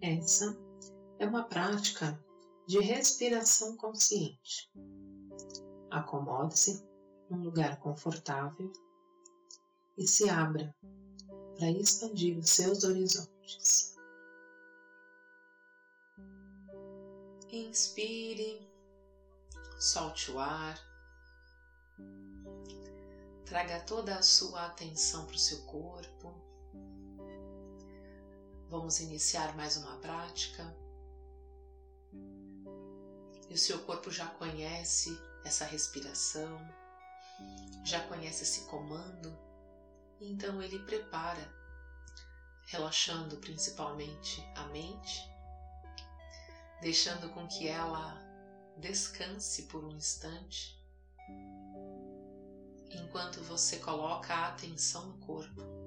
Essa é uma prática de respiração consciente. Acomode-se num lugar confortável e se abra para expandir os seus horizontes. Inspire, solte o ar, traga toda a sua atenção para o seu corpo. Vamos iniciar mais uma prática. E o seu corpo já conhece essa respiração, já conhece esse comando, então ele prepara, relaxando principalmente a mente, deixando com que ela descanse por um instante, enquanto você coloca a atenção no corpo.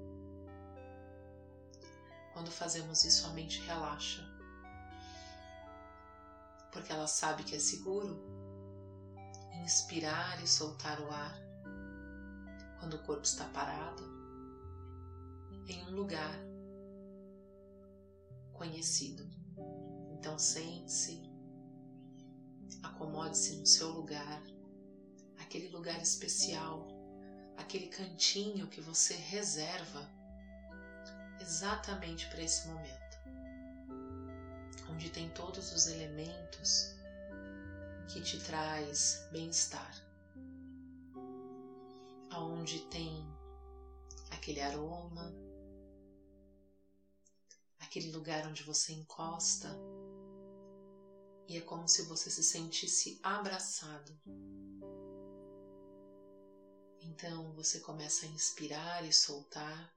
Quando fazemos isso, a mente relaxa porque ela sabe que é seguro inspirar e soltar o ar quando o corpo está parado em um lugar conhecido. Então sente-se, acomode-se no seu lugar, aquele lugar especial, aquele cantinho que você reserva exatamente para esse momento. Onde tem todos os elementos que te traz bem-estar, aonde tem aquele aroma, aquele lugar onde você encosta e é como se você se sentisse abraçado. Então você começa a inspirar e soltar,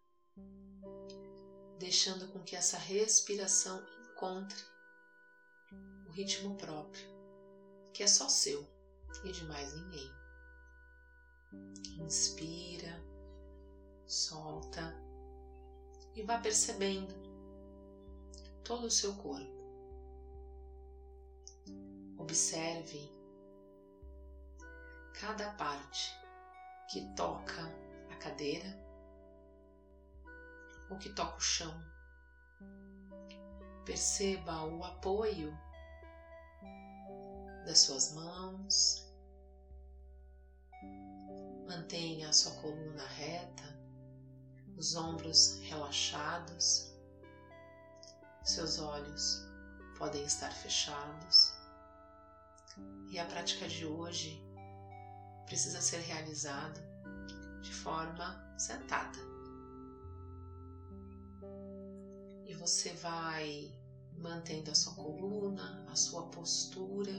deixando com que essa respiração encontre o ritmo próprio, que é só seu e de mais ninguém. Inspira, solta e vá percebendo todo o seu corpo. Observe cada parte que toca a cadeira ou que toca o chão. Perceba o apoio das suas mãos. Mantenha a sua coluna reta, os ombros relaxados, seus olhos podem estar fechados. E a prática de hoje precisa ser realizada de forma sentada. E você vai mantendo a sua coluna, a sua postura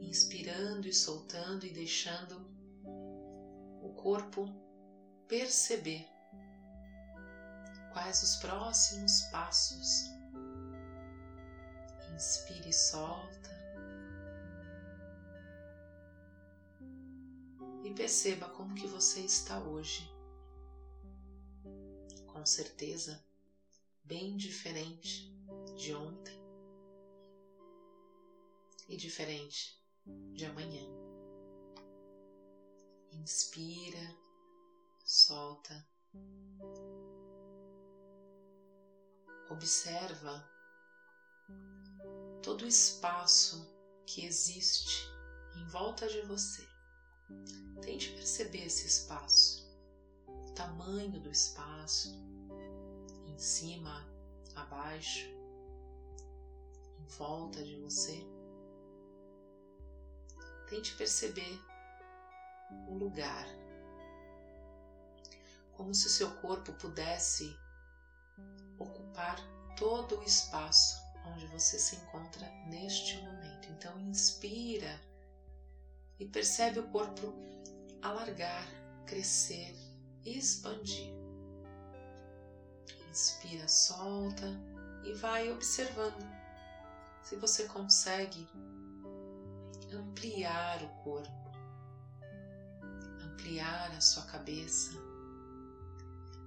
inspirando e soltando e deixando o corpo perceber quais os próximos passos. Inspire e solta. E perceba como que você está hoje. Com certeza, bem diferente de ontem e diferente de amanhã. Inspira, solta. Observa todo o espaço que existe em volta de você. Tente perceber esse espaço, o tamanho do espaço, em cima, abaixo, em volta de você. Tente perceber o lugar, como se seu corpo pudesse ocupar todo o espaço onde você se encontra neste momento. Então, inspira e percebe o corpo alargar, crescer, expandir. Inspira, solta e vai observando se você consegue ampliar o corpo, ampliar a sua cabeça,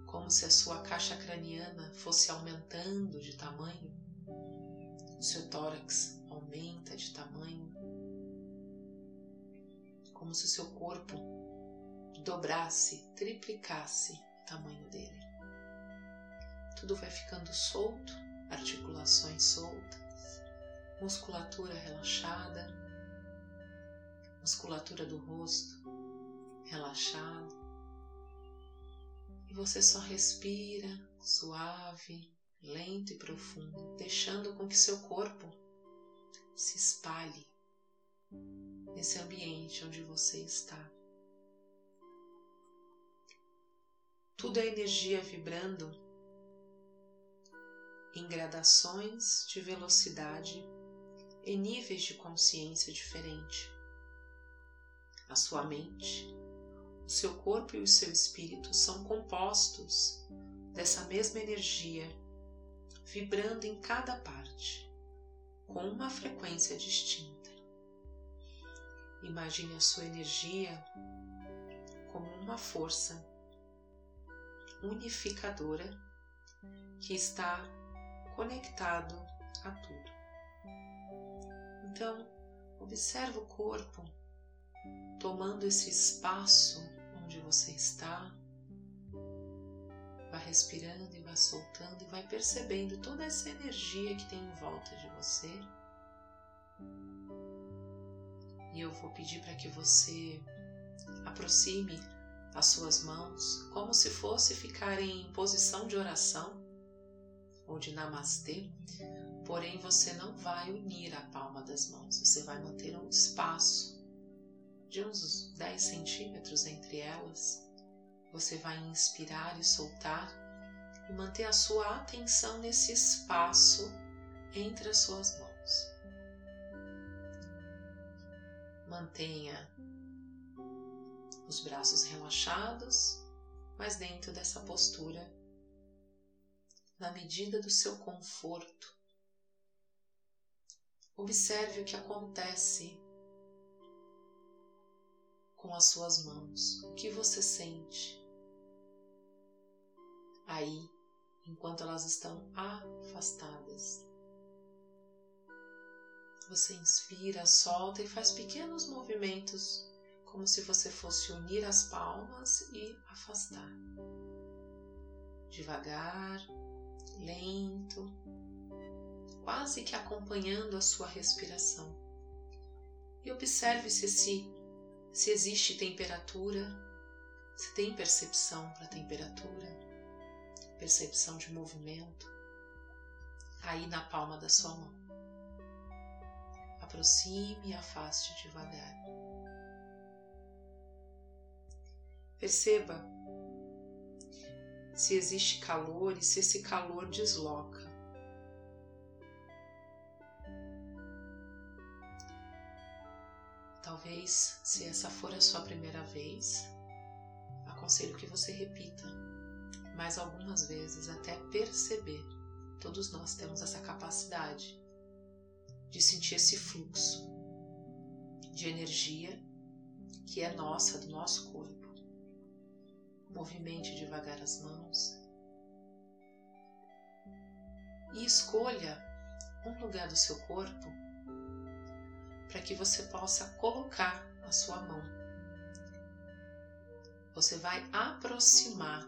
como se a sua caixa craniana fosse aumentando de tamanho, o seu tórax aumenta de tamanho, como se o seu corpo dobrasse, triplicasse o tamanho dele. Tudo vai ficando solto articulações soltas, musculatura relaxada, musculatura do rosto relaxada. E você só respira suave, lento e profundo, deixando com que seu corpo se espalhe nesse ambiente onde você está. Tudo é energia vibrando em gradações de velocidade e níveis de consciência diferente. A sua mente, o seu corpo e o seu espírito são compostos dessa mesma energia vibrando em cada parte, com uma frequência distinta. Imagine a sua energia como uma força unificadora que está conectado a tudo. Então, observe o corpo tomando esse espaço onde você está. Vá respirando e vá soltando e vai percebendo toda essa energia que tem em volta de você. E eu vou pedir para que você aproxime as suas mãos como se fosse ficar em posição de oração ou de namastê, porém você não vai unir a palma das mãos, você vai manter um espaço de uns 10 centímetros entre elas. Você vai inspirar e soltar e manter a sua atenção nesse espaço entre as suas mãos. Mantenha os braços relaxados, mas dentro dessa postura, na medida do seu conforto. Observe o que acontece com as suas mãos, o que você sente aí enquanto elas estão afastadas. Você inspira, solta e faz pequenos movimentos como se você fosse unir as palmas e afastar. Devagar, lento, quase que acompanhando a sua respiração. E observe se, se, se existe temperatura, se tem percepção para temperatura, percepção de movimento aí na palma da sua mão. Aproxime e afaste devagar. Perceba se existe calor e se esse calor desloca. Talvez, se essa for a sua primeira vez, aconselho que você repita mais algumas vezes até perceber. Todos nós temos essa capacidade de sentir esse fluxo de energia que é nossa, do nosso corpo. Movimente devagar as mãos e escolha um lugar do seu corpo para que você possa colocar a sua mão. Você vai aproximar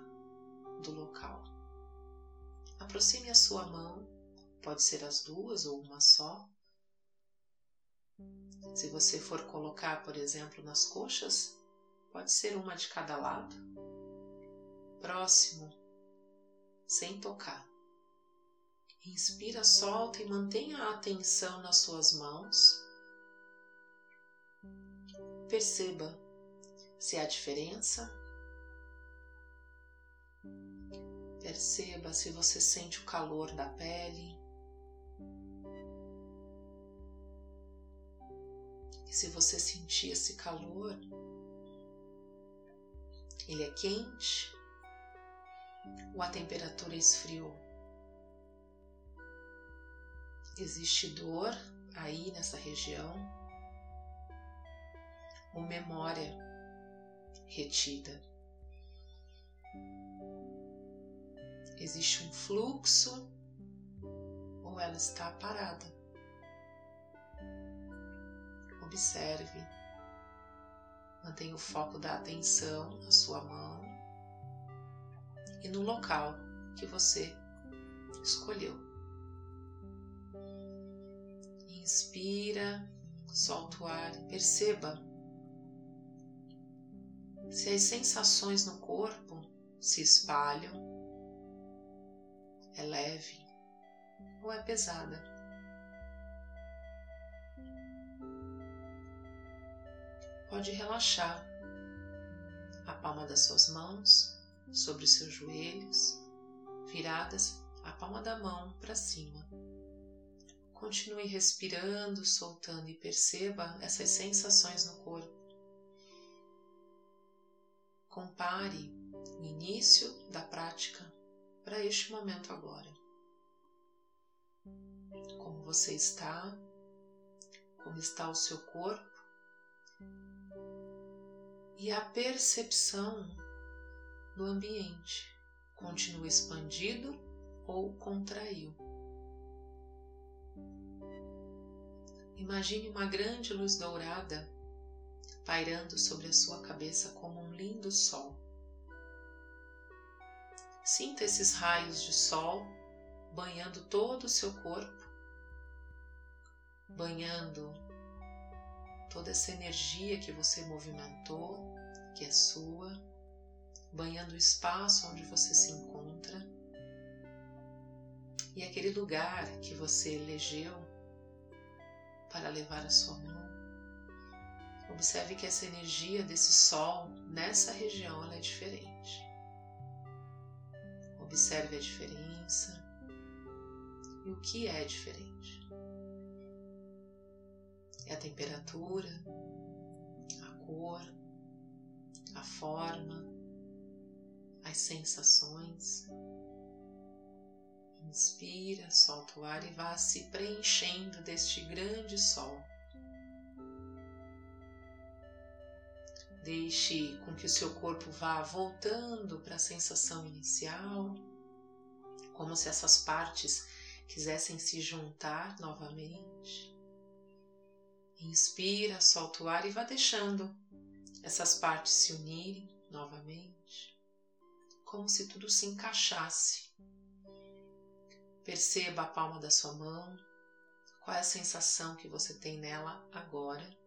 do local. Aproxime a sua mão, pode ser as duas ou uma só. Se você for colocar, por exemplo, nas coxas, pode ser uma de cada lado próximo, sem tocar. Inspira, solta e mantenha a atenção nas suas mãos. Perceba se há diferença. Perceba se você sente o calor da pele. E se você sentir esse calor, ele é quente ou a temperatura esfriou. Existe dor aí nessa região ou memória retida. Existe um fluxo ou ela está parada. Observe, mantenha o foco da atenção na sua mão e no local que você escolheu. Inspira, solta o ar, perceba se as sensações no corpo se espalham, é leve ou é pesada. Pode relaxar a palma das suas mãos sobre os seus joelhos, viradas a palma da mão para cima. Continue respirando, soltando e perceba essas sensações no corpo. Compare o início da prática para este momento agora. Como você está, como está o seu corpo e a percepção no ambiente. Continua expandido ou contraiu. Imagine uma grande luz dourada pairando sobre a sua cabeça como um lindo sol. Sinta esses raios de sol banhando todo o seu corpo, banhando toda essa energia que você movimentou, que é sua, banhando o espaço onde você se encontra e aquele lugar que você elegeu para levar a sua mão. Observe que essa energia desse sol nessa região é diferente. Observe a diferença e o que é diferente. É a temperatura, a cor, a forma, as sensações. Inspira, solta o ar e vá se preenchendo deste grande sol. Deixe com que o seu corpo vá voltando para a sensação inicial, como se essas partes quisessem se juntar novamente. Inspira, solta o ar e vá deixando essas partes se unirem novamente, como se tudo se encaixasse Perceba a palma da sua mão, qual é a sensação que você tem nela agora.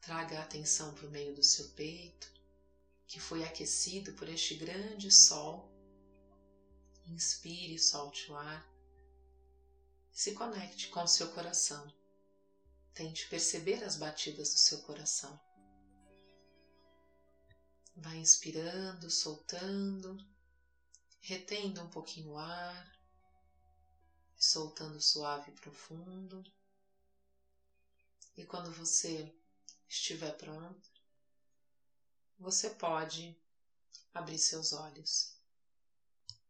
Traga a atenção para o meio do seu peito, que foi aquecido por este grande sol. Inspire solte o ar. Se conecte com o seu coração. Tente perceber as batidas do seu coração. Vai inspirando, soltando retendo um pouquinho o ar, soltando suave e profundo. E quando você estiver pronto, você pode abrir seus olhos.